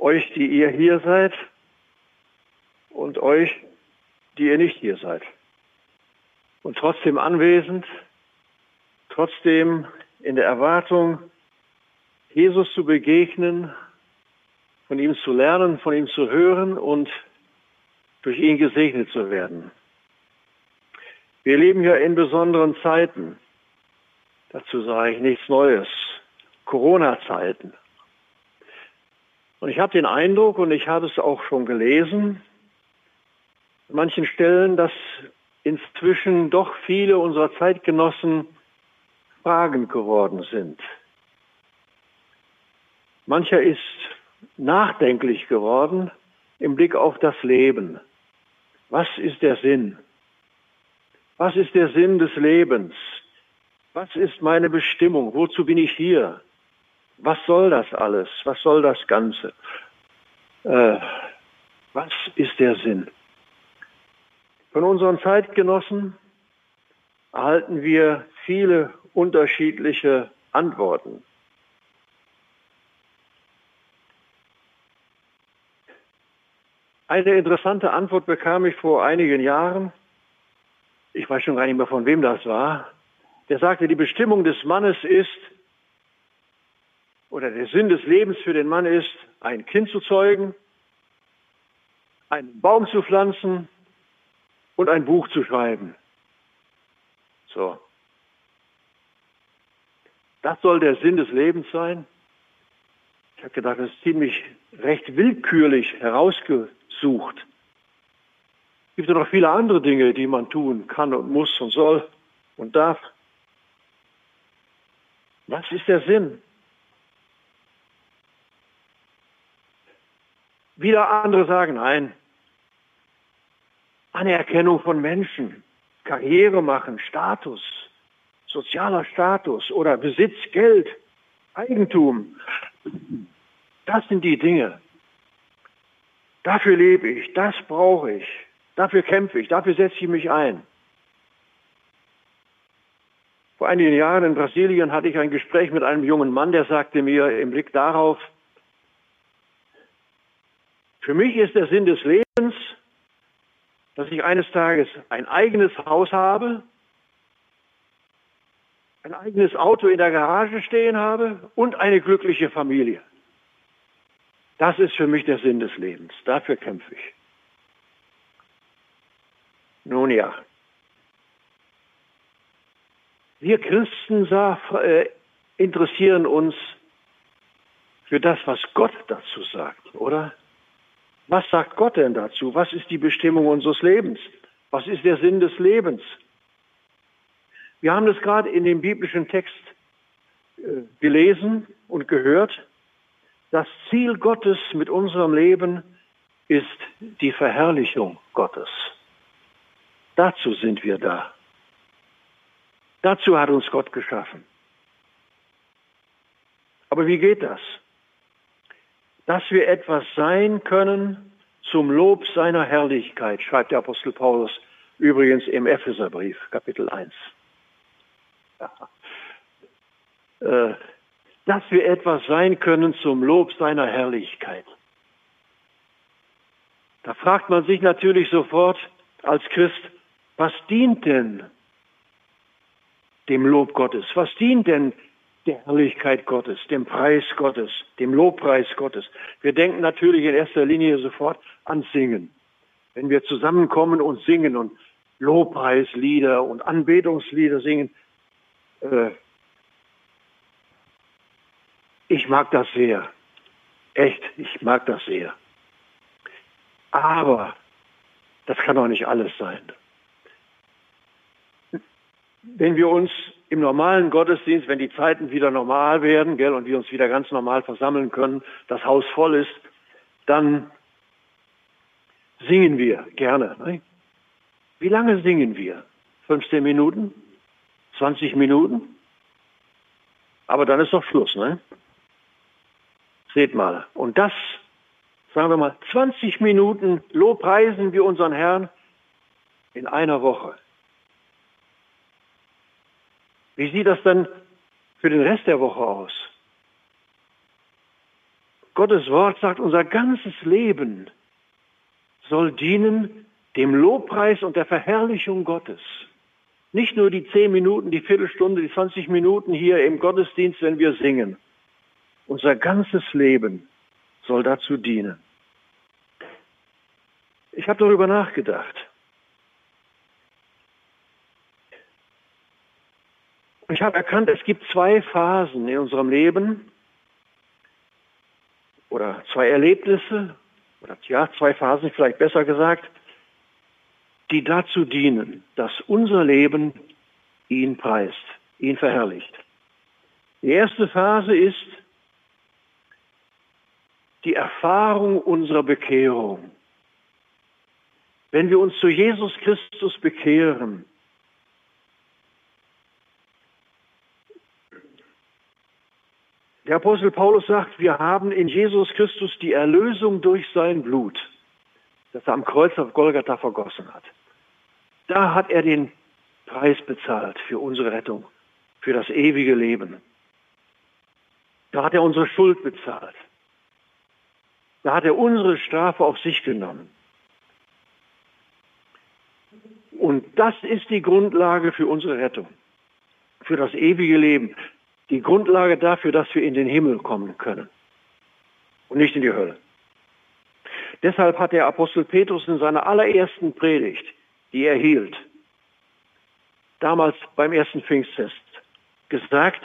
euch, die ihr hier seid, und euch, die ihr nicht hier seid. Und trotzdem anwesend, trotzdem in der Erwartung, Jesus zu begegnen, von ihm zu lernen, von ihm zu hören und durch ihn gesegnet zu werden. Wir leben ja in besonderen Zeiten. Dazu sage ich nichts Neues. Corona-Zeiten. Und ich habe den Eindruck, und ich habe es auch schon gelesen, an manchen Stellen, dass inzwischen doch viele unserer Zeitgenossen fragend geworden sind. Mancher ist nachdenklich geworden im Blick auf das Leben. Was ist der Sinn? Was ist der Sinn des Lebens? Was ist meine Bestimmung? Wozu bin ich hier? Was soll das alles? Was soll das Ganze? Äh, was ist der Sinn? Von unseren Zeitgenossen erhalten wir viele unterschiedliche Antworten. Eine interessante Antwort bekam ich vor einigen Jahren. Ich weiß schon gar nicht mehr, von wem das war. Der sagte, die Bestimmung des Mannes ist, oder der Sinn des Lebens für den Mann ist, ein Kind zu zeugen, einen Baum zu pflanzen und ein Buch zu schreiben. So. Das soll der Sinn des Lebens sein. Ich habe gedacht, das ist ziemlich recht willkürlich herausgesucht sucht. Es gibt ja noch viele andere Dinge, die man tun kann und muss und soll und darf. Was ist der Sinn? Wieder andere sagen, nein, Anerkennung von Menschen, Karriere machen, Status, sozialer Status oder Besitz, Geld, Eigentum. Das sind die Dinge, Dafür lebe ich, das brauche ich, dafür kämpfe ich, dafür setze ich mich ein. Vor einigen Jahren in Brasilien hatte ich ein Gespräch mit einem jungen Mann, der sagte mir im Blick darauf, für mich ist der Sinn des Lebens, dass ich eines Tages ein eigenes Haus habe, ein eigenes Auto in der Garage stehen habe und eine glückliche Familie. Das ist für mich der Sinn des Lebens. Dafür kämpfe ich. Nun ja. Wir Christen äh, interessieren uns für das, was Gott dazu sagt, oder? Was sagt Gott denn dazu? Was ist die Bestimmung unseres Lebens? Was ist der Sinn des Lebens? Wir haben das gerade in dem biblischen Text äh, gelesen und gehört. Das Ziel Gottes mit unserem Leben ist die Verherrlichung Gottes. Dazu sind wir da. Dazu hat uns Gott geschaffen. Aber wie geht das? Dass wir etwas sein können zum Lob seiner Herrlichkeit, schreibt der Apostel Paulus übrigens im Epheserbrief, Kapitel 1. Ja. Äh, dass wir etwas sein können zum Lob seiner Herrlichkeit. Da fragt man sich natürlich sofort als Christ, was dient denn dem Lob Gottes? Was dient denn der Herrlichkeit Gottes, dem Preis Gottes, dem Lobpreis Gottes? Wir denken natürlich in erster Linie sofort an Singen. Wenn wir zusammenkommen und singen und Lobpreislieder und Anbetungslieder singen, äh, ich mag das sehr. Echt, ich mag das sehr. Aber das kann doch nicht alles sein. Wenn wir uns im normalen Gottesdienst, wenn die Zeiten wieder normal werden, gell, und wir uns wieder ganz normal versammeln können, das Haus voll ist, dann singen wir gerne. Ne? Wie lange singen wir? 15 Minuten? 20 Minuten? Aber dann ist doch Schluss, ne? Seht mal. Und das, sagen wir mal, 20 Minuten Lobpreisen wir unseren Herrn in einer Woche. Wie sieht das dann für den Rest der Woche aus? Gottes Wort sagt, unser ganzes Leben soll dienen dem Lobpreis und der Verherrlichung Gottes. Nicht nur die zehn Minuten, die Viertelstunde, die 20 Minuten hier im Gottesdienst, wenn wir singen. Unser ganzes Leben soll dazu dienen. Ich habe darüber nachgedacht. Ich habe erkannt, es gibt zwei Phasen in unserem Leben oder zwei Erlebnisse oder ja, zwei Phasen vielleicht besser gesagt, die dazu dienen, dass unser Leben ihn preist, ihn verherrlicht. Die erste Phase ist die Erfahrung unserer Bekehrung. Wenn wir uns zu Jesus Christus bekehren, der Apostel Paulus sagt, wir haben in Jesus Christus die Erlösung durch sein Blut, das er am Kreuz auf Golgatha vergossen hat. Da hat er den Preis bezahlt für unsere Rettung, für das ewige Leben. Da hat er unsere Schuld bezahlt. Da hat er unsere Strafe auf sich genommen. Und das ist die Grundlage für unsere Rettung, für das ewige Leben. Die Grundlage dafür, dass wir in den Himmel kommen können und nicht in die Hölle. Deshalb hat der Apostel Petrus in seiner allerersten Predigt, die er hielt, damals beim ersten Pfingstfest, gesagt,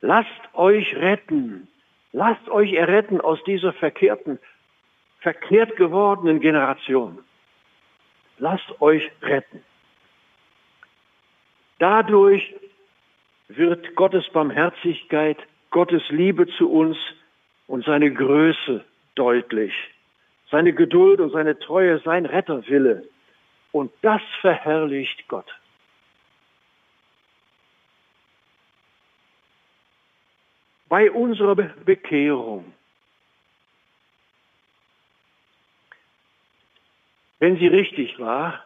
lasst euch retten, lasst euch erretten aus dieser verkehrten, verkehrt gewordenen Generation. Lasst euch retten. Dadurch wird Gottes Barmherzigkeit, Gottes Liebe zu uns und seine Größe deutlich, seine Geduld und seine Treue, sein Retterwille. Und das verherrlicht Gott. Bei unserer Bekehrung, wenn sie richtig war,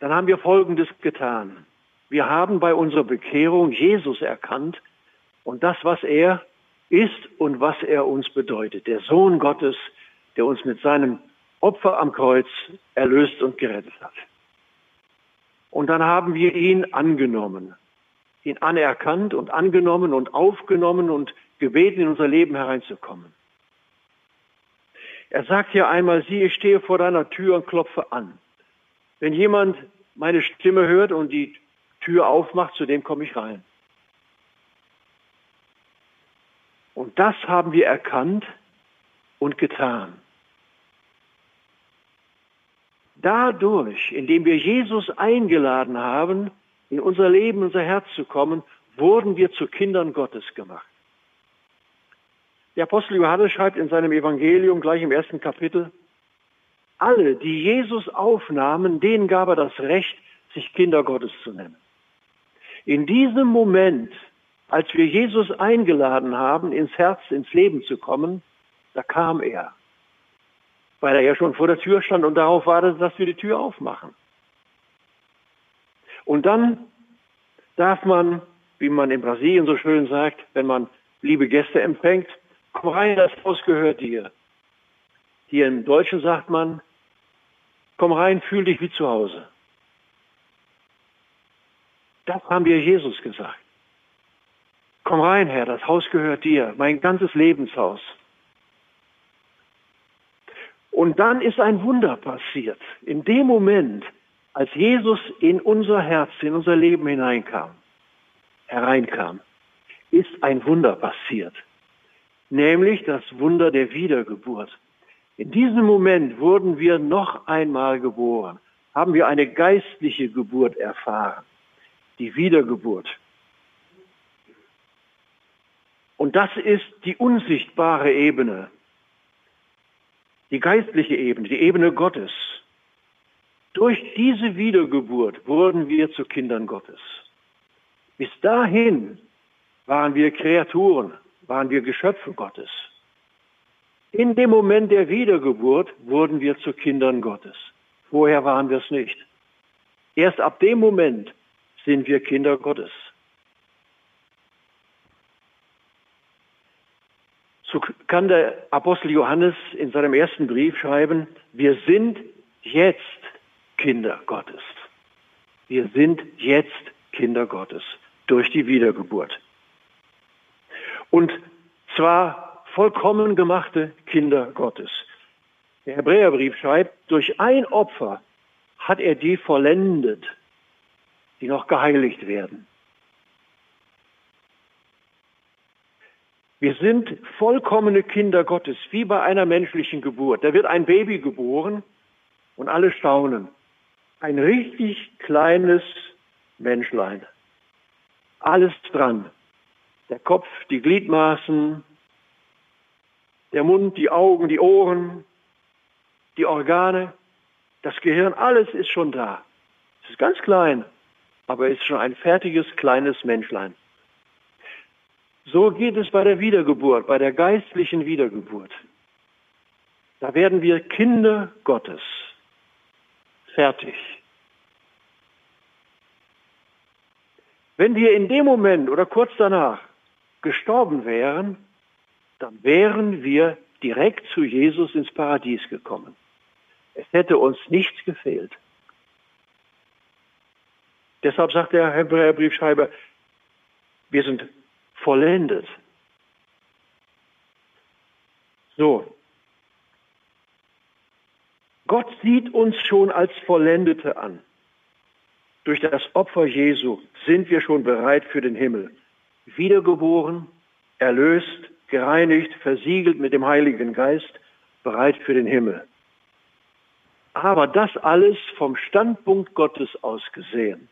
dann haben wir Folgendes getan. Wir haben bei unserer Bekehrung Jesus erkannt und das, was er ist und was er uns bedeutet. Der Sohn Gottes, der uns mit seinem Opfer am Kreuz erlöst und gerettet hat. Und dann haben wir ihn angenommen, ihn anerkannt und angenommen und aufgenommen und gebeten, in unser Leben hereinzukommen. Er sagt hier einmal, sieh, ich stehe vor deiner Tür und klopfe an. Wenn jemand meine Stimme hört und die Tür aufmacht, zu dem komme ich rein. Und das haben wir erkannt und getan. Dadurch, indem wir Jesus eingeladen haben, in unser Leben, unser Herz zu kommen, wurden wir zu Kindern Gottes gemacht. Der Apostel Johannes schreibt in seinem Evangelium gleich im ersten Kapitel, alle, die Jesus aufnahmen, denen gab er das Recht, sich Kinder Gottes zu nennen. In diesem Moment, als wir Jesus eingeladen haben, ins Herz, ins Leben zu kommen, da kam er. Weil er ja schon vor der Tür stand und darauf wartete, dass wir die Tür aufmachen. Und dann darf man, wie man in Brasilien so schön sagt, wenn man liebe Gäste empfängt, komm rein, das Haus gehört dir. Hier im Deutschen sagt man, komm rein, fühl dich wie zu Hause. Das haben wir Jesus gesagt. Komm rein, Herr, das Haus gehört dir, mein ganzes Lebenshaus. Und dann ist ein Wunder passiert. In dem Moment, als Jesus in unser Herz, in unser Leben hineinkam, hereinkam, ist ein Wunder passiert. Nämlich das Wunder der Wiedergeburt. In diesem Moment wurden wir noch einmal geboren, haben wir eine geistliche Geburt erfahren, die Wiedergeburt. Und das ist die unsichtbare Ebene, die geistliche Ebene, die Ebene Gottes. Durch diese Wiedergeburt wurden wir zu Kindern Gottes. Bis dahin waren wir Kreaturen, waren wir Geschöpfe Gottes. In dem Moment der Wiedergeburt wurden wir zu Kindern Gottes. Vorher waren wir es nicht. Erst ab dem Moment sind wir Kinder Gottes. So kann der Apostel Johannes in seinem ersten Brief schreiben, wir sind jetzt Kinder Gottes. Wir sind jetzt Kinder Gottes durch die Wiedergeburt. Und zwar vollkommen gemachte Kinder Gottes. Der Hebräerbrief schreibt, durch ein Opfer hat er die vollendet, die noch geheiligt werden. Wir sind vollkommene Kinder Gottes, wie bei einer menschlichen Geburt. Da wird ein Baby geboren und alle staunen. Ein richtig kleines Menschlein. Alles dran. Der Kopf, die Gliedmaßen, der Mund, die Augen, die Ohren, die Organe, das Gehirn, alles ist schon da. Es ist ganz klein, aber ist schon ein fertiges kleines Menschlein. So geht es bei der Wiedergeburt, bei der geistlichen Wiedergeburt. Da werden wir Kinder Gottes. Fertig. Wenn wir in dem Moment oder kurz danach gestorben wären, dann wären wir direkt zu Jesus ins Paradies gekommen. Es hätte uns nichts gefehlt. Deshalb sagt der Hebräerbriefschreiber, wir sind vollendet. So. Gott sieht uns schon als Vollendete an. Durch das Opfer Jesu sind wir schon bereit für den Himmel. Wiedergeboren, erlöst, gereinigt, versiegelt mit dem Heiligen Geist, bereit für den Himmel. Aber das alles vom Standpunkt Gottes aus gesehen.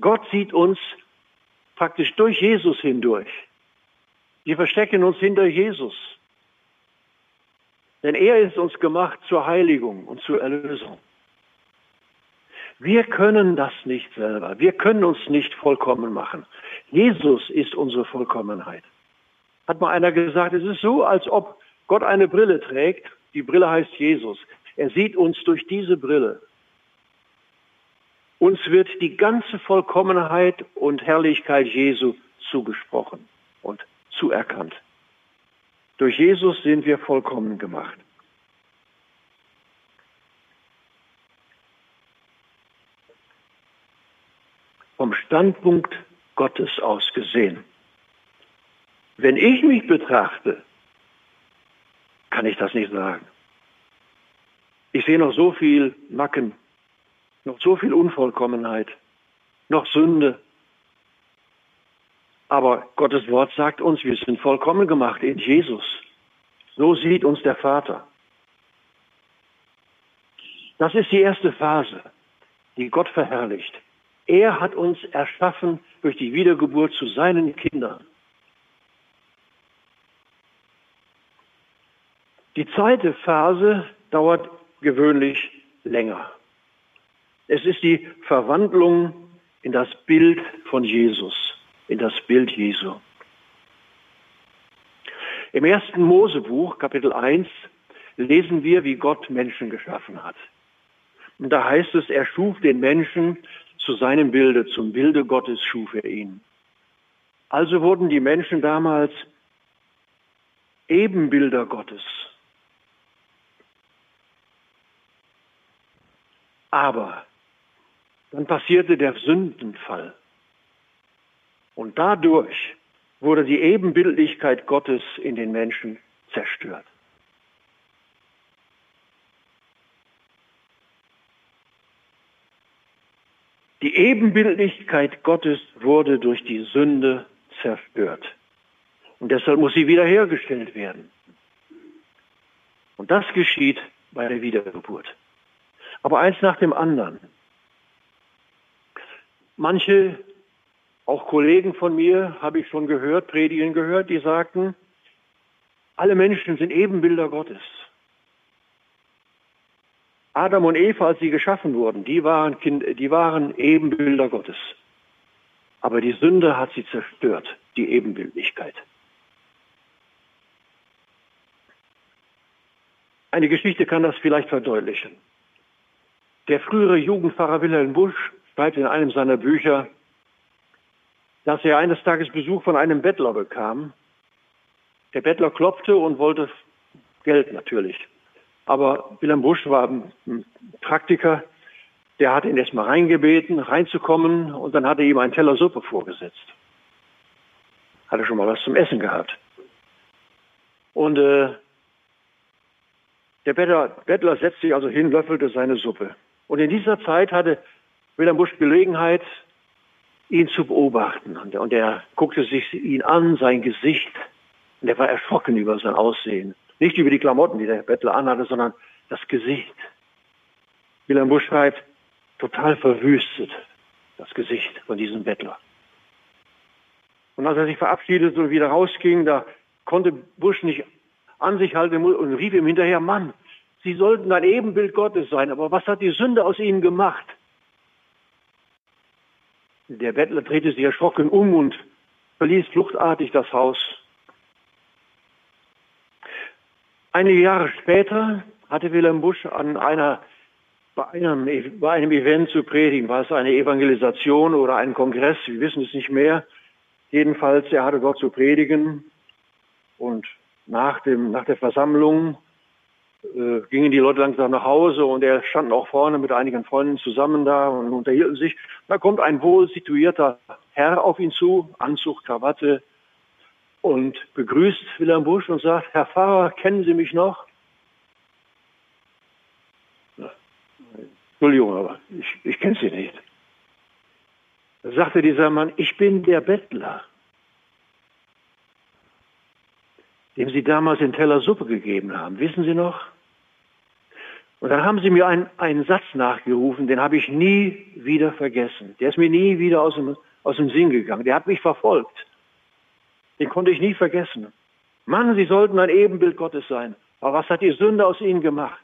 Gott sieht uns praktisch durch Jesus hindurch. Wir verstecken uns hinter Jesus. Denn er ist uns gemacht zur Heiligung und zur Erlösung. Wir können das nicht selber. Wir können uns nicht vollkommen machen. Jesus ist unsere Vollkommenheit. Hat mal einer gesagt, es ist so, als ob Gott eine Brille trägt. Die Brille heißt Jesus. Er sieht uns durch diese Brille. Uns wird die ganze Vollkommenheit und Herrlichkeit Jesu zugesprochen und zuerkannt. Durch Jesus sind wir vollkommen gemacht. Vom Standpunkt Gottes aus gesehen. Wenn ich mich betrachte, kann ich das nicht sagen. Ich sehe noch so viel Macken noch so viel Unvollkommenheit, noch Sünde. Aber Gottes Wort sagt uns, wir sind vollkommen gemacht in Jesus. So sieht uns der Vater. Das ist die erste Phase, die Gott verherrlicht. Er hat uns erschaffen durch die Wiedergeburt zu seinen Kindern. Die zweite Phase dauert gewöhnlich länger. Es ist die Verwandlung in das Bild von Jesus, in das Bild Jesu. Im ersten Mosebuch, Kapitel 1, lesen wir, wie Gott Menschen geschaffen hat. Und da heißt es, er schuf den Menschen zu seinem Bilde, zum Bilde Gottes schuf er ihn. Also wurden die Menschen damals Ebenbilder Gottes. Aber dann passierte der Sündenfall. Und dadurch wurde die Ebenbildlichkeit Gottes in den Menschen zerstört. Die Ebenbildlichkeit Gottes wurde durch die Sünde zerstört. Und deshalb muss sie wiederhergestellt werden. Und das geschieht bei der Wiedergeburt. Aber eins nach dem anderen. Manche, auch Kollegen von mir, habe ich schon gehört, predigen gehört, die sagten, alle Menschen sind Ebenbilder Gottes. Adam und Eva, als sie geschaffen wurden, die waren, kind, die waren Ebenbilder Gottes. Aber die Sünde hat sie zerstört, die Ebenbildlichkeit. Eine Geschichte kann das vielleicht verdeutlichen. Der frühere Jugendpfarrer Wilhelm Busch schreibt in einem seiner Bücher, dass er eines Tages Besuch von einem Bettler bekam, Der Bettler klopfte und wollte Geld natürlich. Aber Wilhelm Busch war ein Praktiker, der hat ihn erstmal reingebeten, reinzukommen und dann hat er ihm einen Teller Suppe vorgesetzt. Hatte schon mal was zum Essen gehabt. Und äh, der Bettler, Bettler setzte sich also hin, löffelte seine Suppe. Und in dieser Zeit hatte Wilhelm Busch Gelegenheit, ihn zu beobachten. Und er guckte sich ihn an, sein Gesicht. Und er war erschrocken über sein Aussehen. Nicht über die Klamotten, die der Bettler anhatte, sondern das Gesicht. Wilhelm Busch schreibt, total verwüstet, das Gesicht von diesem Bettler. Und als er sich verabschiedete und wieder rausging, da konnte Busch nicht an sich halten und rief ihm hinterher, Mann, Sie sollten ein Ebenbild Gottes sein, aber was hat die Sünde aus Ihnen gemacht? Der Bettler drehte sich erschrocken um und verließ fluchtartig das Haus. Einige Jahre später hatte Wilhelm Busch an einer, bei, einem, bei einem Event zu predigen, war es eine Evangelisation oder ein Kongress, wir wissen es nicht mehr. Jedenfalls, er hatte dort zu predigen und nach, dem, nach der Versammlung äh, gingen die Leute langsam nach Hause und er stand auch vorne mit einigen Freunden zusammen da und unterhielten sich. Da kommt ein wohl situierter Herr auf ihn zu, Anzug, Krawatte und begrüßt Wilhelm Busch und sagt, Herr Pfarrer, kennen Sie mich noch? Entschuldigung, aber ich, ich kenne Sie nicht. Da sagte dieser Mann, ich bin der Bettler. dem Sie damals den Teller Suppe gegeben haben. Wissen Sie noch? Und dann haben Sie mir einen, einen Satz nachgerufen, den habe ich nie wieder vergessen. Der ist mir nie wieder aus dem, aus dem Sinn gegangen. Der hat mich verfolgt. Den konnte ich nie vergessen. Mann, Sie sollten ein Ebenbild Gottes sein. Aber was hat die Sünde aus Ihnen gemacht?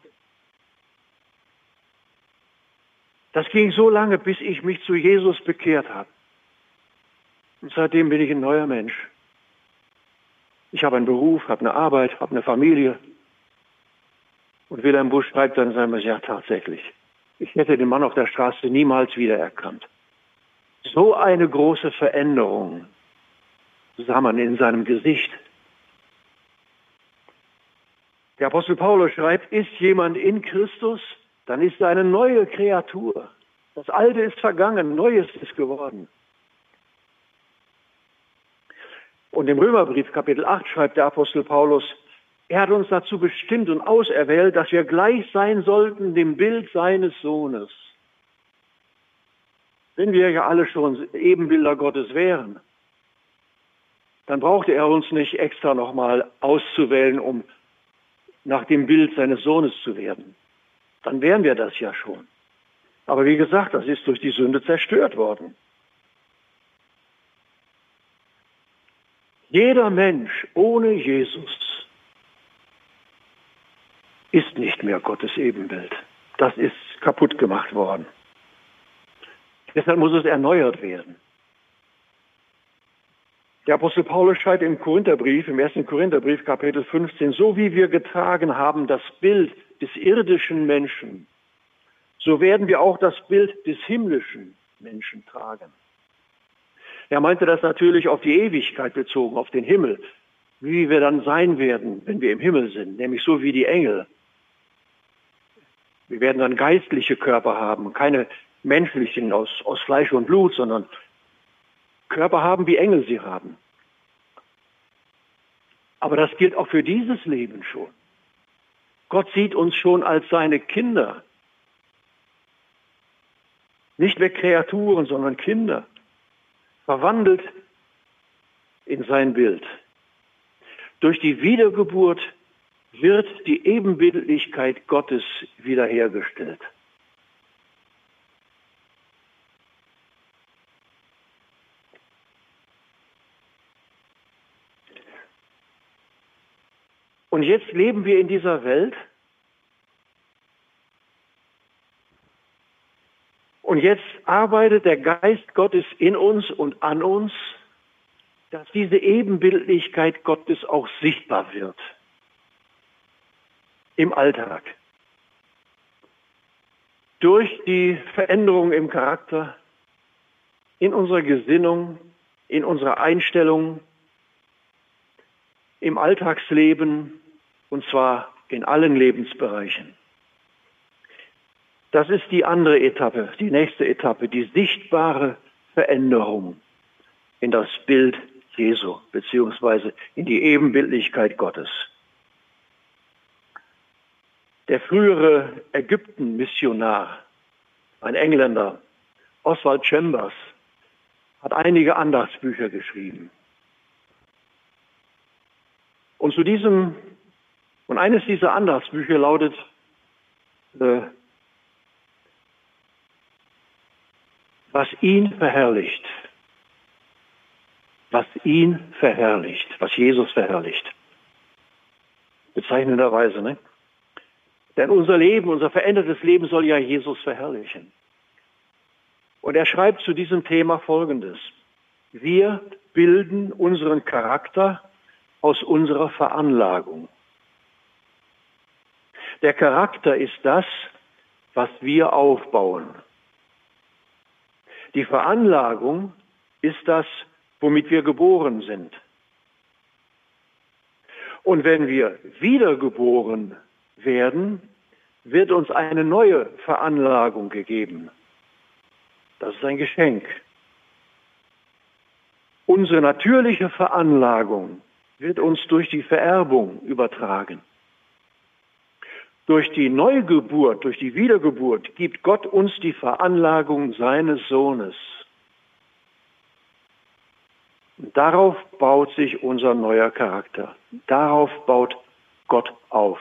Das ging so lange, bis ich mich zu Jesus bekehrt habe. Und seitdem bin ich ein neuer Mensch. Ich habe einen Beruf, habe eine Arbeit, habe eine Familie. Und Wilhelm Busch schreibt dann in seinem ja tatsächlich, ich hätte den Mann auf der Straße niemals wiedererkannt. So eine große Veränderung sah man in seinem Gesicht. Der Apostel Paulus schreibt, ist jemand in Christus, dann ist er eine neue Kreatur. Das Alte ist vergangen, Neues ist geworden. Und im Römerbrief Kapitel 8 schreibt der Apostel Paulus, er hat uns dazu bestimmt und auserwählt, dass wir gleich sein sollten dem Bild seines Sohnes. Wenn wir ja alle schon Ebenbilder Gottes wären, dann brauchte er uns nicht extra nochmal auszuwählen, um nach dem Bild seines Sohnes zu werden. Dann wären wir das ja schon. Aber wie gesagt, das ist durch die Sünde zerstört worden. Jeder Mensch ohne Jesus ist nicht mehr Gottes Ebenbild. Das ist kaputt gemacht worden. Deshalb muss es erneuert werden. Der Apostel Paulus schreibt im Korintherbrief, im ersten Korintherbrief Kapitel 15, so wie wir getragen haben das Bild des irdischen Menschen, so werden wir auch das Bild des himmlischen Menschen tragen. Er meinte das natürlich auf die Ewigkeit bezogen, auf den Himmel, wie wir dann sein werden, wenn wir im Himmel sind, nämlich so wie die Engel. Wir werden dann geistliche Körper haben, keine menschlichen aus, aus Fleisch und Blut, sondern Körper haben, wie Engel sie haben. Aber das gilt auch für dieses Leben schon. Gott sieht uns schon als seine Kinder. Nicht mehr Kreaturen, sondern Kinder verwandelt in sein Bild. Durch die Wiedergeburt wird die Ebenbildlichkeit Gottes wiederhergestellt. Und jetzt leben wir in dieser Welt Und jetzt arbeitet der Geist Gottes in uns und an uns, dass diese Ebenbildlichkeit Gottes auch sichtbar wird im Alltag. Durch die Veränderung im Charakter, in unserer Gesinnung, in unserer Einstellung, im Alltagsleben und zwar in allen Lebensbereichen. Das ist die andere Etappe, die nächste Etappe, die sichtbare Veränderung in das Bild Jesu beziehungsweise in die Ebenbildlichkeit Gottes. Der frühere Ägypten-Missionar, ein Engländer, Oswald Chambers, hat einige Andachtsbücher geschrieben. Und zu diesem, und eines dieser Andachtsbücher lautet, äh, was ihn verherrlicht. Was ihn verherrlicht, was Jesus verherrlicht. Bezeichnenderweise, ne? Denn unser Leben, unser verändertes Leben soll ja Jesus verherrlichen. Und er schreibt zu diesem Thema Folgendes. Wir bilden unseren Charakter aus unserer Veranlagung. Der Charakter ist das, was wir aufbauen. Die Veranlagung ist das, womit wir geboren sind. Und wenn wir wiedergeboren werden, wird uns eine neue Veranlagung gegeben. Das ist ein Geschenk. Unsere natürliche Veranlagung wird uns durch die Vererbung übertragen. Durch die Neugeburt, durch die Wiedergeburt gibt Gott uns die Veranlagung seines Sohnes. Darauf baut sich unser neuer Charakter. Darauf baut Gott auf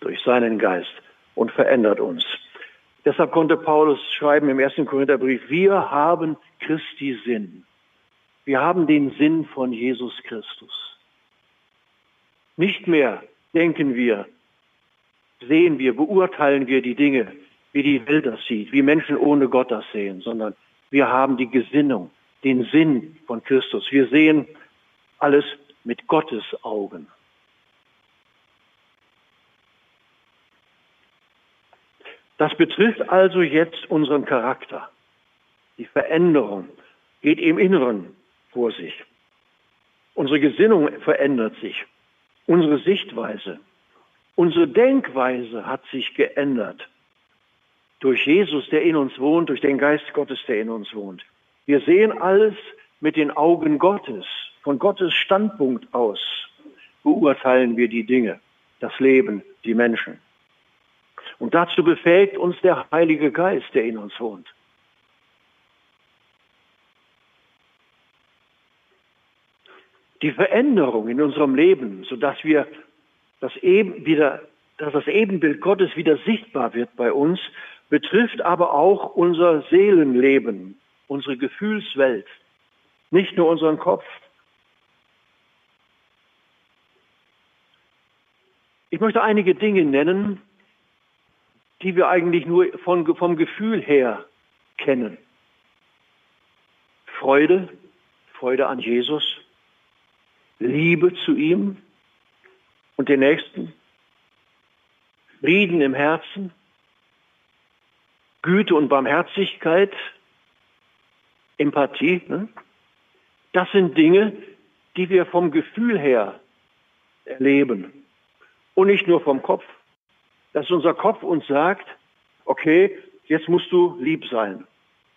durch seinen Geist und verändert uns. Deshalb konnte Paulus schreiben im ersten Korintherbrief, wir haben Christi Sinn. Wir haben den Sinn von Jesus Christus. Nicht mehr denken wir, sehen wir, beurteilen wir die Dinge, wie die Welt das sieht, wie Menschen ohne Gott das sehen, sondern wir haben die Gesinnung, den Sinn von Christus. Wir sehen alles mit Gottes Augen. Das betrifft also jetzt unseren Charakter. Die Veränderung geht im Inneren vor sich. Unsere Gesinnung verändert sich. Unsere Sichtweise, unsere Denkweise hat sich geändert. Durch Jesus, der in uns wohnt, durch den Geist Gottes, der in uns wohnt. Wir sehen alles mit den Augen Gottes. Von Gottes Standpunkt aus beurteilen wir die Dinge, das Leben, die Menschen. Und dazu befähigt uns der Heilige Geist, der in uns wohnt. Die Veränderung in unserem Leben, sodass wir das eben wieder, dass das Ebenbild Gottes wieder sichtbar wird bei uns, betrifft aber auch unser Seelenleben, unsere Gefühlswelt, nicht nur unseren Kopf. Ich möchte einige Dinge nennen, die wir eigentlich nur von, vom Gefühl her kennen. Freude, Freude an Jesus, Liebe zu ihm und den Nächsten, Frieden im Herzen, Güte und Barmherzigkeit, Empathie. Ne? Das sind Dinge, die wir vom Gefühl her erleben und nicht nur vom Kopf dass unser Kopf uns sagt, okay, jetzt musst du lieb sein.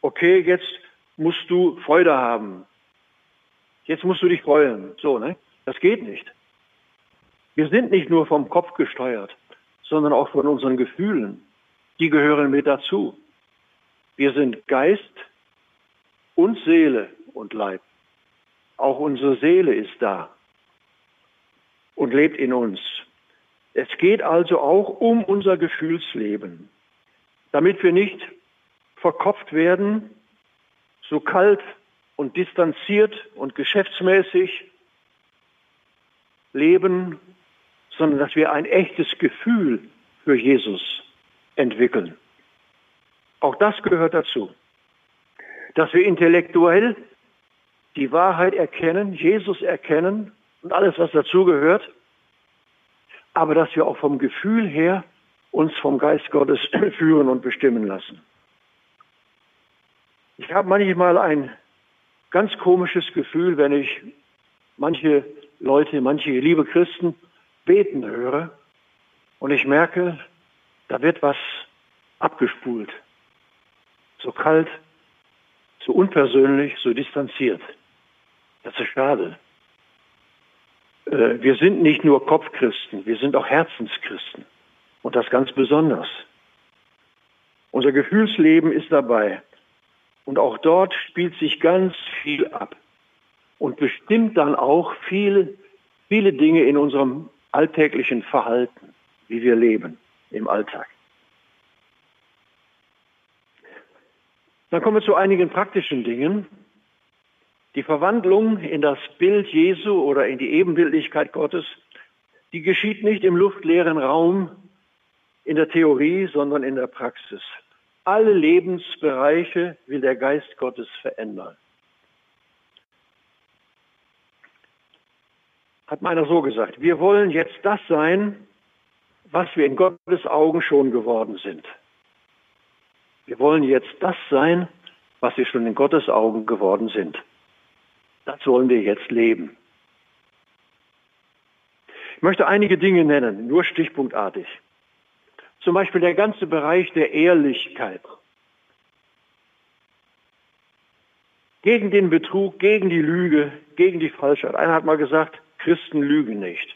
Okay, jetzt musst du Freude haben. Jetzt musst du dich freuen. So, ne? Das geht nicht. Wir sind nicht nur vom Kopf gesteuert, sondern auch von unseren Gefühlen. Die gehören mit dazu. Wir sind Geist und Seele und Leib. Auch unsere Seele ist da und lebt in uns. Es geht also auch um unser Gefühlsleben, damit wir nicht verkopft werden, so kalt und distanziert und geschäftsmäßig leben, sondern dass wir ein echtes Gefühl für Jesus entwickeln. Auch das gehört dazu, dass wir intellektuell die Wahrheit erkennen, Jesus erkennen und alles, was dazugehört, aber dass wir auch vom Gefühl her uns vom Geist Gottes führen und bestimmen lassen. Ich habe manchmal ein ganz komisches Gefühl, wenn ich manche Leute, manche liebe Christen beten höre und ich merke, da wird was abgespult. So kalt, so unpersönlich, so distanziert. Das ist schade. Äh, wir sind nicht nur Kopfchristen, wir sind auch Herzenschristen. Und das ganz besonders. Unser Gefühlsleben ist dabei. Und auch dort spielt sich ganz viel ab. Und bestimmt dann auch viel, viele Dinge in unserem alltäglichen Verhalten, wie wir leben im Alltag. Dann kommen wir zu einigen praktischen Dingen. Die Verwandlung in das Bild Jesu oder in die Ebenbildlichkeit Gottes, die geschieht nicht im luftleeren Raum in der Theorie, sondern in der Praxis. Alle Lebensbereiche will der Geist Gottes verändern. Hat meiner so gesagt, wir wollen jetzt das sein, was wir in Gottes Augen schon geworden sind. Wir wollen jetzt das sein, was wir schon in Gottes Augen geworden sind. Das wollen wir jetzt leben. Ich möchte einige Dinge nennen, nur stichpunktartig. Zum Beispiel der ganze Bereich der Ehrlichkeit. Gegen den Betrug, gegen die Lüge, gegen die Falschheit. Einer hat mal gesagt, Christen lügen nicht.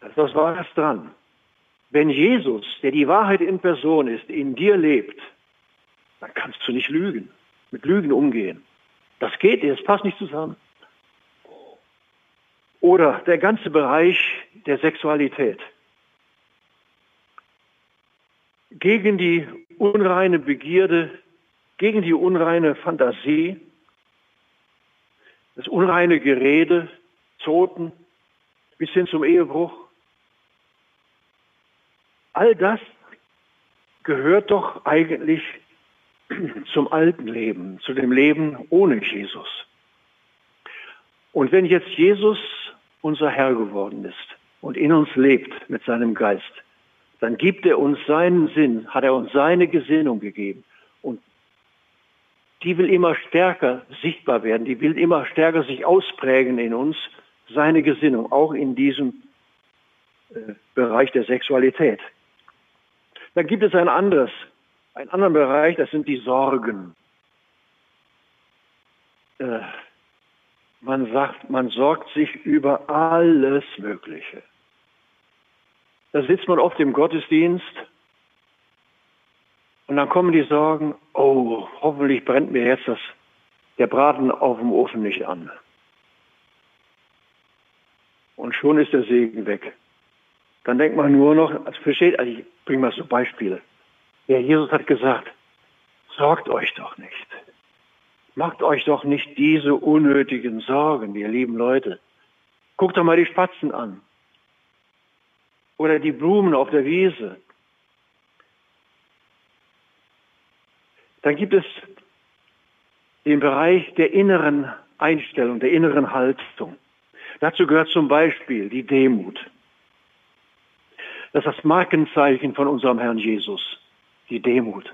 Da ist was Wahres dran. Wenn Jesus, der die Wahrheit in Person ist, in dir lebt, dann kannst du nicht lügen, mit Lügen umgehen. Das geht nicht, das passt nicht zusammen. Oder der ganze Bereich der Sexualität. Gegen die unreine Begierde, gegen die unreine Fantasie, das unreine Gerede, Zoten bis hin zum Ehebruch, All das gehört doch eigentlich zum alten Leben, zu dem Leben ohne Jesus. Und wenn jetzt Jesus unser Herr geworden ist und in uns lebt mit seinem Geist, dann gibt er uns seinen Sinn, hat er uns seine Gesinnung gegeben. Und die will immer stärker sichtbar werden, die will immer stärker sich ausprägen in uns, seine Gesinnung, auch in diesem äh, Bereich der Sexualität. Dann gibt es ein anderes, einen anderen Bereich, das sind die Sorgen. Äh, man sagt, man sorgt sich über alles Mögliche. Da sitzt man oft im Gottesdienst und dann kommen die Sorgen, oh, hoffentlich brennt mir jetzt das, der Braten auf dem Ofen nicht an. Und schon ist der Segen weg. Dann denkt man nur noch, also versteht, also ich bringe mal so Beispiele. Ja, Jesus hat gesagt, sorgt euch doch nicht. Macht euch doch nicht diese unnötigen Sorgen, ihr lieben Leute. Guckt doch mal die Spatzen an. Oder die Blumen auf der Wiese. Dann gibt es den Bereich der inneren Einstellung, der inneren Haltung. Dazu gehört zum Beispiel die Demut. Das ist das Markenzeichen von unserem Herrn Jesus, die Demut.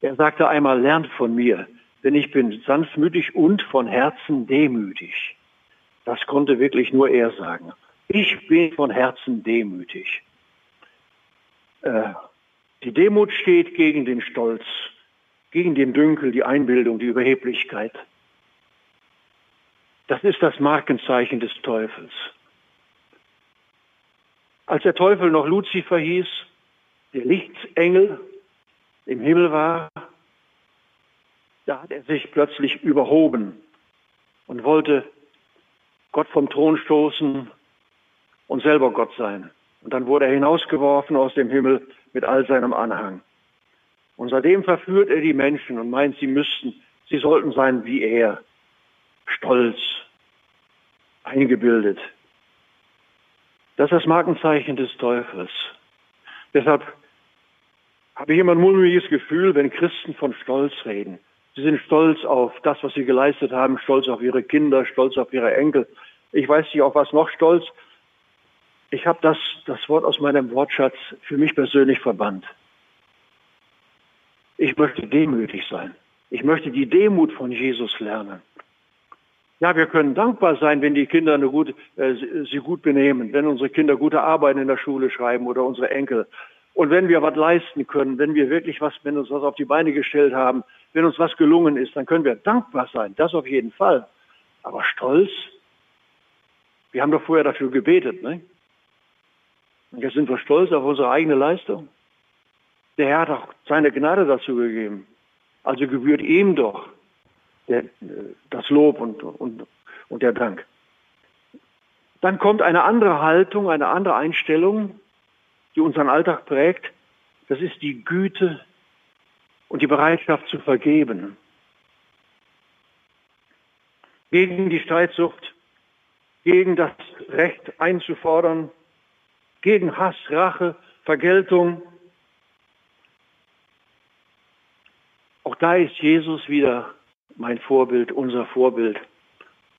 Er sagte einmal, lernt von mir, denn ich bin sanftmütig und von Herzen demütig. Das konnte wirklich nur er sagen. Ich bin von Herzen demütig. Äh, die Demut steht gegen den Stolz, gegen den Dünkel, die Einbildung, die Überheblichkeit. Das ist das Markenzeichen des Teufels. Als der Teufel noch Luzifer hieß, der Lichtengel im Himmel war, da hat er sich plötzlich überhoben und wollte Gott vom Thron stoßen und selber Gott sein. Und dann wurde er hinausgeworfen aus dem Himmel mit all seinem Anhang. Und seitdem verführt er die Menschen und meint, sie müssten, sie sollten sein wie er, stolz, eingebildet, das ist das Markenzeichen des Teufels. Deshalb habe ich immer ein mulmiges Gefühl, wenn Christen von Stolz reden. Sie sind stolz auf das, was sie geleistet haben, stolz auf ihre Kinder, stolz auf ihre Enkel. Ich weiß nicht, auf was noch stolz. Ich habe das, das Wort aus meinem Wortschatz für mich persönlich verbannt. Ich möchte demütig sein. Ich möchte die Demut von Jesus lernen. Ja, wir können dankbar sein, wenn die Kinder eine gute, äh, sie gut benehmen, wenn unsere Kinder gute Arbeiten in der Schule schreiben oder unsere Enkel. Und wenn wir was leisten können, wenn wir wirklich was, wenn uns was auf die Beine gestellt haben, wenn uns was gelungen ist, dann können wir dankbar sein. Das auf jeden Fall. Aber stolz? Wir haben doch vorher dafür gebetet, ne? Und jetzt sind wir stolz auf unsere eigene Leistung. Der Herr hat auch seine Gnade dazu gegeben. Also gebührt ihm doch der, das Lob und, und, und der Dank. Dann kommt eine andere Haltung, eine andere Einstellung, die unseren Alltag prägt. Das ist die Güte und die Bereitschaft zu vergeben. Gegen die Streitsucht, gegen das Recht einzufordern, gegen Hass, Rache, Vergeltung. Auch da ist Jesus wieder mein Vorbild, unser Vorbild.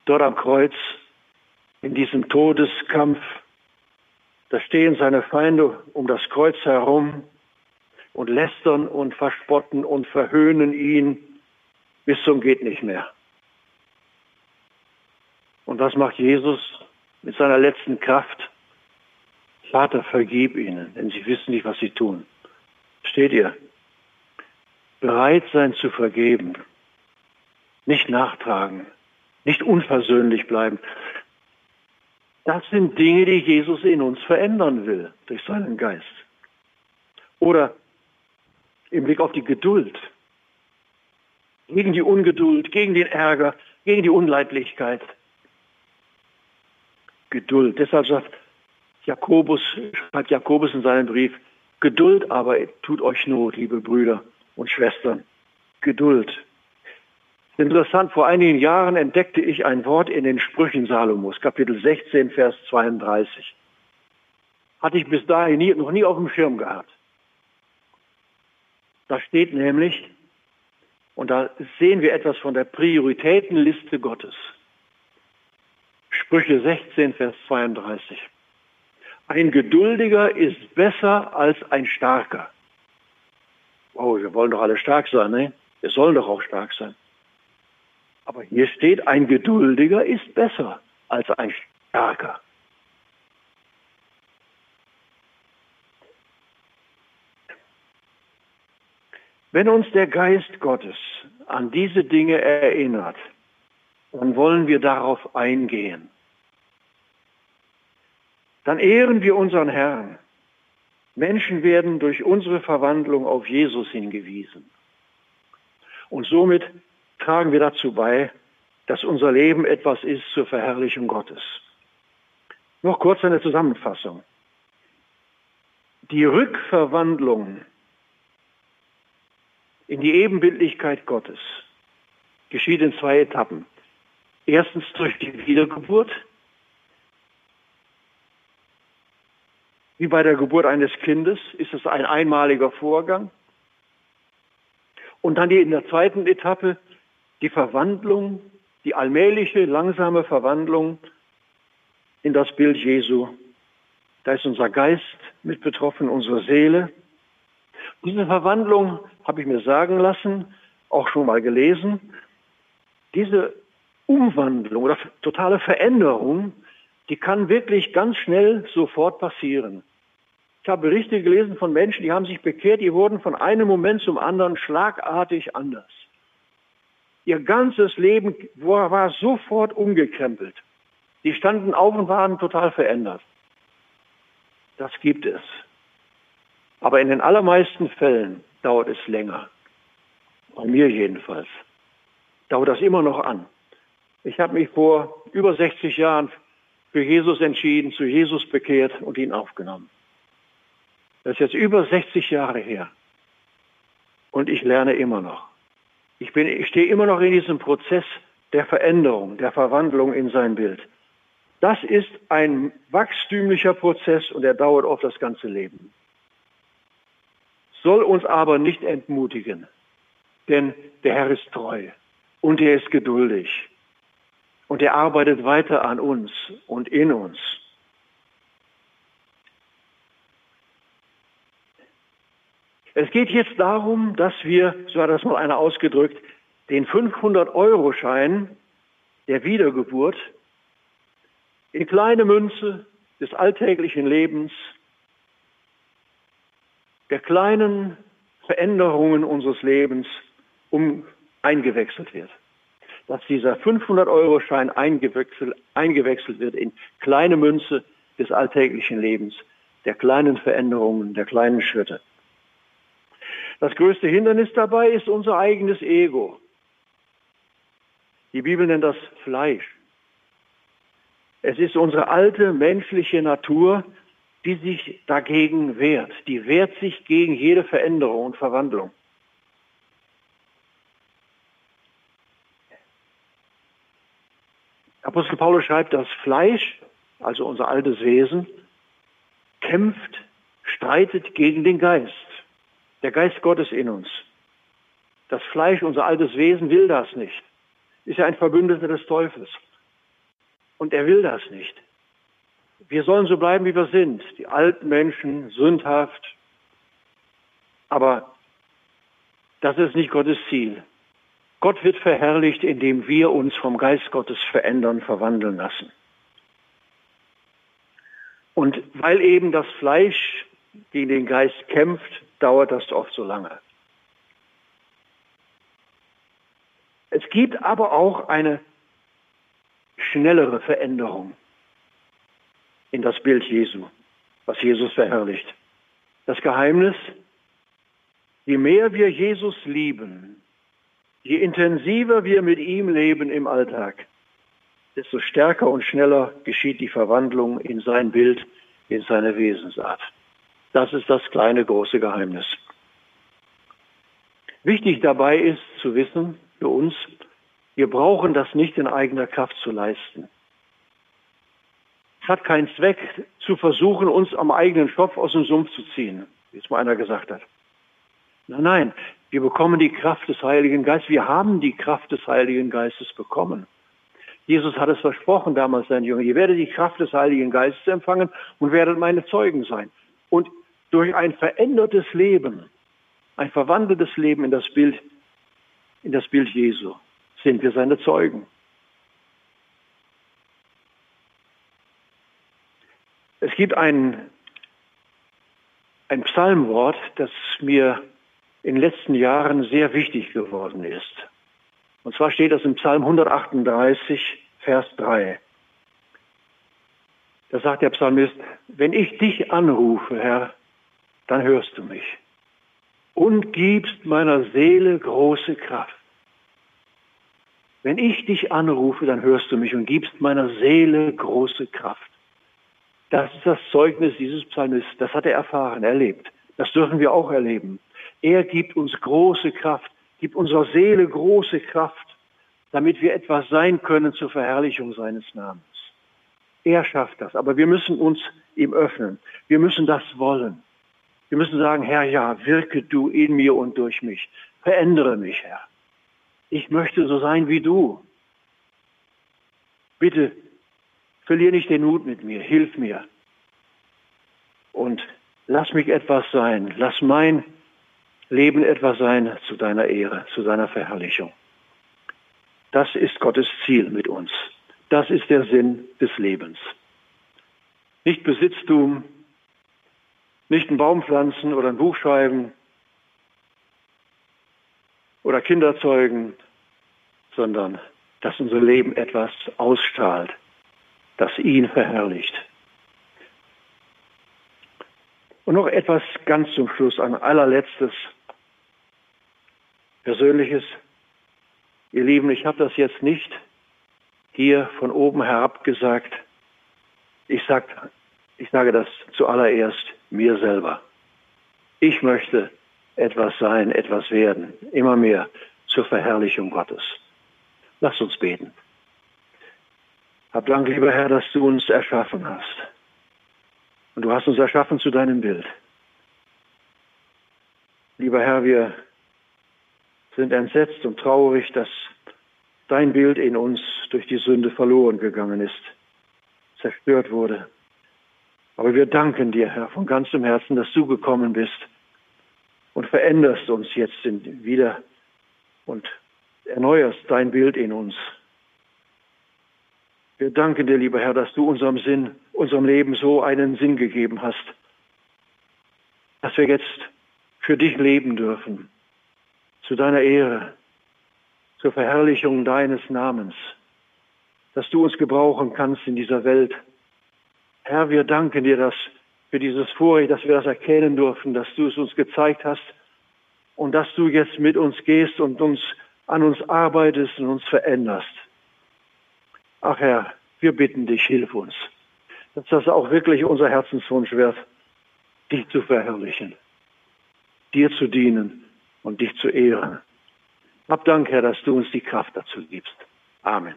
Dort am Kreuz, in diesem Todeskampf, da stehen seine Feinde um das Kreuz herum und lästern und verspotten und verhöhnen ihn bis zum geht nicht mehr. Und was macht Jesus mit seiner letzten Kraft? Vater, vergib ihnen, denn sie wissen nicht, was sie tun. Steht ihr? Bereit sein zu vergeben, nicht nachtragen, nicht unversöhnlich bleiben. Das sind Dinge, die Jesus in uns verändern will durch seinen Geist. Oder im Blick auf die Geduld, gegen die Ungeduld, gegen den Ärger, gegen die Unleidlichkeit. Geduld. Deshalb sagt Jakobus, schreibt Jakobus in seinem Brief, Geduld aber tut euch Not, liebe Brüder und Schwestern. Geduld. Interessant, vor einigen Jahren entdeckte ich ein Wort in den Sprüchen Salomos, Kapitel 16, Vers 32. Hatte ich bis dahin nie, noch nie auf dem Schirm gehabt. Da steht nämlich, und da sehen wir etwas von der Prioritätenliste Gottes. Sprüche 16, Vers 32. Ein Geduldiger ist besser als ein Starker. Oh, wir wollen doch alle stark sein, ne? Wir sollen doch auch stark sein. Aber hier steht, ein Geduldiger ist besser als ein Starker. Wenn uns der Geist Gottes an diese Dinge erinnert, dann wollen wir darauf eingehen. Dann ehren wir unseren Herrn. Menschen werden durch unsere Verwandlung auf Jesus hingewiesen. Und somit tragen wir dazu bei, dass unser Leben etwas ist zur Verherrlichung Gottes. Noch kurz eine Zusammenfassung. Die Rückverwandlung in die Ebenbildlichkeit Gottes geschieht in zwei Etappen. Erstens durch die Wiedergeburt, wie bei der Geburt eines Kindes ist es ein einmaliger Vorgang. Und dann in der zweiten Etappe die Verwandlung, die allmähliche, langsame Verwandlung in das Bild Jesu. Da ist unser Geist mit betroffen, unsere Seele. Diese Verwandlung habe ich mir sagen lassen, auch schon mal gelesen. Diese Umwandlung oder totale Veränderung, die kann wirklich ganz schnell sofort passieren. Ich habe Berichte gelesen von Menschen, die haben sich bekehrt, die wurden von einem Moment zum anderen schlagartig anders. Ihr ganzes Leben war sofort umgekrempelt. Die standen auf und waren total verändert. Das gibt es. Aber in den allermeisten Fällen dauert es länger. Bei mir jedenfalls. Dauert das immer noch an. Ich habe mich vor über 60 Jahren für Jesus entschieden, zu Jesus bekehrt und ihn aufgenommen. Das ist jetzt über 60 Jahre her. Und ich lerne immer noch. Ich, bin, ich stehe immer noch in diesem Prozess der Veränderung, der Verwandlung in sein Bild. Das ist ein wachstümlicher Prozess und er dauert oft das ganze Leben. Soll uns aber nicht entmutigen, denn der Herr ist treu und er ist geduldig und er arbeitet weiter an uns und in uns. Es geht jetzt darum, dass wir, so hat das mal einer ausgedrückt, den 500-Euro-Schein der Wiedergeburt in kleine Münze des alltäglichen Lebens, der kleinen Veränderungen unseres Lebens um eingewechselt wird. Dass dieser 500-Euro-Schein eingewechselt, eingewechselt wird in kleine Münze des alltäglichen Lebens, der kleinen Veränderungen, der kleinen Schritte. Das größte Hindernis dabei ist unser eigenes Ego. Die Bibel nennt das Fleisch. Es ist unsere alte menschliche Natur, die sich dagegen wehrt. Die wehrt sich gegen jede Veränderung und Verwandlung. Apostel Paulus schreibt, das Fleisch, also unser altes Wesen, kämpft, streitet gegen den Geist. Der Geist Gottes in uns. Das Fleisch, unser altes Wesen, will das nicht. Ist ja ein Verbündeter des Teufels. Und er will das nicht. Wir sollen so bleiben, wie wir sind. Die alten Menschen, sündhaft. Aber das ist nicht Gottes Ziel. Gott wird verherrlicht, indem wir uns vom Geist Gottes verändern, verwandeln lassen. Und weil eben das Fleisch gegen den Geist kämpft, dauert das oft so lange. Es gibt aber auch eine schnellere Veränderung in das Bild Jesu, was Jesus verherrlicht. Das Geheimnis, je mehr wir Jesus lieben, je intensiver wir mit ihm leben im Alltag, desto stärker und schneller geschieht die Verwandlung in sein Bild, in seine Wesensart. Das ist das kleine große Geheimnis. Wichtig dabei ist zu wissen für uns, wir brauchen das nicht in eigener Kraft zu leisten. Es hat keinen Zweck, zu versuchen, uns am eigenen Schopf aus dem Sumpf zu ziehen, wie es mal einer gesagt hat. Nein, nein, wir bekommen die Kraft des Heiligen Geistes. Wir haben die Kraft des Heiligen Geistes bekommen. Jesus hat es versprochen damals seinen Jüngern, ihr werdet die Kraft des Heiligen Geistes empfangen und werdet meine Zeugen sein. Und durch ein verändertes Leben, ein verwandeltes Leben in das Bild, in das Bild Jesu, sind wir seine Zeugen. Es gibt ein, ein Psalmwort, das mir in den letzten Jahren sehr wichtig geworden ist. Und zwar steht das im Psalm 138, Vers 3. Da sagt der Psalmist, wenn ich dich anrufe, Herr, dann hörst du mich und gibst meiner Seele große Kraft. Wenn ich dich anrufe, dann hörst du mich und gibst meiner Seele große Kraft. Das ist das Zeugnis dieses Psalmisten. Das hat er erfahren, erlebt. Das dürfen wir auch erleben. Er gibt uns große Kraft, gibt unserer Seele große Kraft, damit wir etwas sein können zur Verherrlichung seines Namens. Er schafft das, aber wir müssen uns ihm öffnen. Wir müssen das wollen. Wir müssen sagen, Herr, ja, wirke du in mir und durch mich. Verändere mich, Herr. Ich möchte so sein wie du. Bitte, verlier nicht den Mut mit mir, hilf mir. Und lass mich etwas sein, lass mein Leben etwas sein zu deiner Ehre, zu deiner Verherrlichung. Das ist Gottes Ziel mit uns. Das ist der Sinn des Lebens. Nicht Besitztum, nicht ein Baum pflanzen oder ein Buch schreiben oder Kinder zeugen, sondern dass unser Leben etwas ausstrahlt, das ihn verherrlicht. Und noch etwas ganz zum Schluss, ein allerletztes Persönliches. Ihr Lieben, ich habe das jetzt nicht hier von oben herab gesagt. Ich, sag, ich sage das zuallererst mir selber. Ich möchte etwas sein, etwas werden, immer mehr zur Verherrlichung Gottes. Lasst uns beten. Hab Dank, lieber Herr, dass du uns erschaffen hast. Und du hast uns erschaffen zu deinem Bild. Lieber Herr, wir sind entsetzt und traurig, dass dein Bild in uns durch die Sünde verloren gegangen ist, zerstört wurde. Aber wir danken dir, Herr, von ganzem Herzen, dass du gekommen bist und veränderst uns jetzt wieder und erneuerst dein Bild in uns. Wir danken dir, lieber Herr, dass du unserem Sinn, unserem Leben so einen Sinn gegeben hast, dass wir jetzt für dich leben dürfen, zu deiner Ehre, zur Verherrlichung deines Namens, dass du uns gebrauchen kannst in dieser Welt. Herr, wir danken dir dass für dieses Vorrecht, dass wir das erkennen dürfen, dass du es uns gezeigt hast und dass du jetzt mit uns gehst und uns an uns arbeitest und uns veränderst. Ach Herr, wir bitten dich, hilf uns, dass das auch wirklich unser Herzenswunsch wird, dich zu verherrlichen, dir zu dienen und dich zu ehren. Hab Dank, Herr, dass du uns die Kraft dazu gibst. Amen.